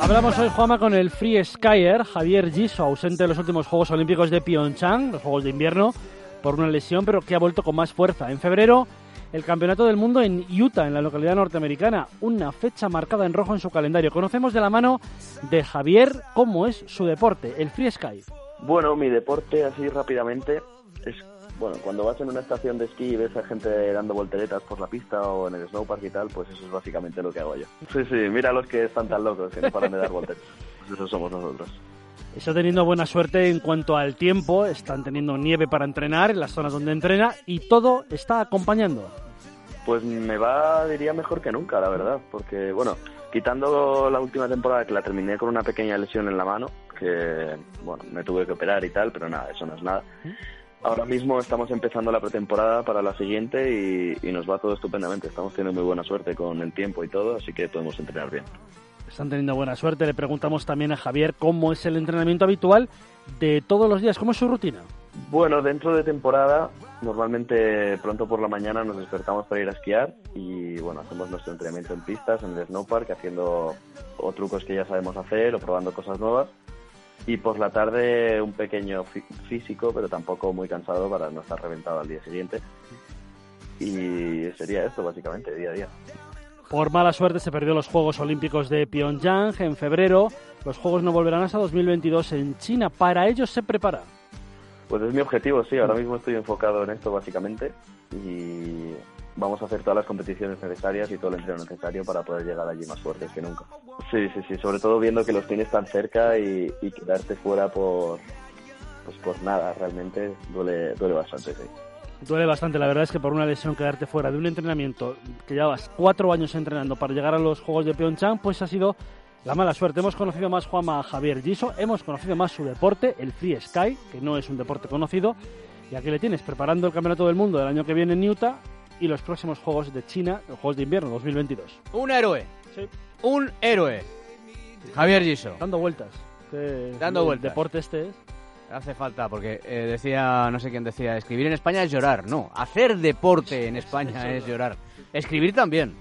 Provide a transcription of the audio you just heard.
Hablamos hoy, Juama, con el free skyer Javier Giso, ausente de los últimos Juegos Olímpicos de Pyeongchang, los Juegos de Invierno, por una lesión, pero que ha vuelto con más fuerza. En febrero, el Campeonato del Mundo en Utah, en la localidad norteamericana, una fecha marcada en rojo en su calendario. Conocemos de la mano de Javier cómo es su deporte, el free sky. Bueno, mi deporte, así rápidamente, es bueno, cuando vas en una estación de esquí y ves a gente dando volteretas por la pista o en el snowpark y tal, pues eso es básicamente lo que hago yo. Sí, sí, mira los que están tan locos que no paran de dar volteretas. Pues eso somos nosotros. Está teniendo buena suerte en cuanto al tiempo, están teniendo nieve para entrenar en las zonas donde entrena y todo está acompañando. Pues me va, diría, mejor que nunca, la verdad, porque, bueno, quitando la última temporada que la terminé con una pequeña lesión en la mano, que, bueno, me tuve que operar y tal, pero nada, eso no es nada. Ahora mismo estamos empezando la pretemporada para la siguiente y, nos va todo estupendamente. Estamos teniendo muy buena suerte con el tiempo y todo, así que podemos entrenar bien. Están teniendo buena suerte. Le preguntamos también a Javier cómo es el entrenamiento habitual de todos los días, cómo es su rutina. Bueno, dentro de temporada, normalmente pronto por la mañana nos despertamos para ir a esquiar y bueno, hacemos nuestro entrenamiento en pistas, en el snowpark, haciendo o trucos que ya sabemos hacer o probando cosas nuevas y por la tarde un pequeño físico, pero tampoco muy cansado para no estar reventado al día siguiente. Y sería esto básicamente, día a día. Por mala suerte se perdió los Juegos Olímpicos de Pyongyang en febrero. Los Juegos no volverán hasta 2022 en China. ¿Para ellos se prepara? Pues es mi objetivo, sí. Ahora mismo estoy enfocado en esto básicamente. Y vamos a hacer todas las competiciones necesarias y todo el entreno necesario para poder llegar allí más fuertes que nunca. Sí, sí, sí, sobre todo viendo que los tienes tan cerca y, quedarte fuera por, pues por nada, realmente duele, duele bastante. Duele bastante, la verdad es que por una lesión quedarte fuera de un entrenamiento que llevabas cuatro años entrenando para llegar a los Juegos de Pyeongchang, pues ha sido la mala suerte. Hemos conocido más Juanma Javier Giso, hemos conocido más su deporte, el Free Sky, que no es un deporte conocido, y aquí le tienes preparando el Campeonato del Mundo del año que viene en Utah y los próximos Juegos de China, los Juegos de Invierno 2022. Un héroe. Sí. Un héroe. Javier Giso. Dando vueltas. Dando vueltas. deporte este es. Hace falta, porque eh, decía, no sé quién decía, escribir en España es llorar. No, hacer deporte en España es llorar. Escribir también.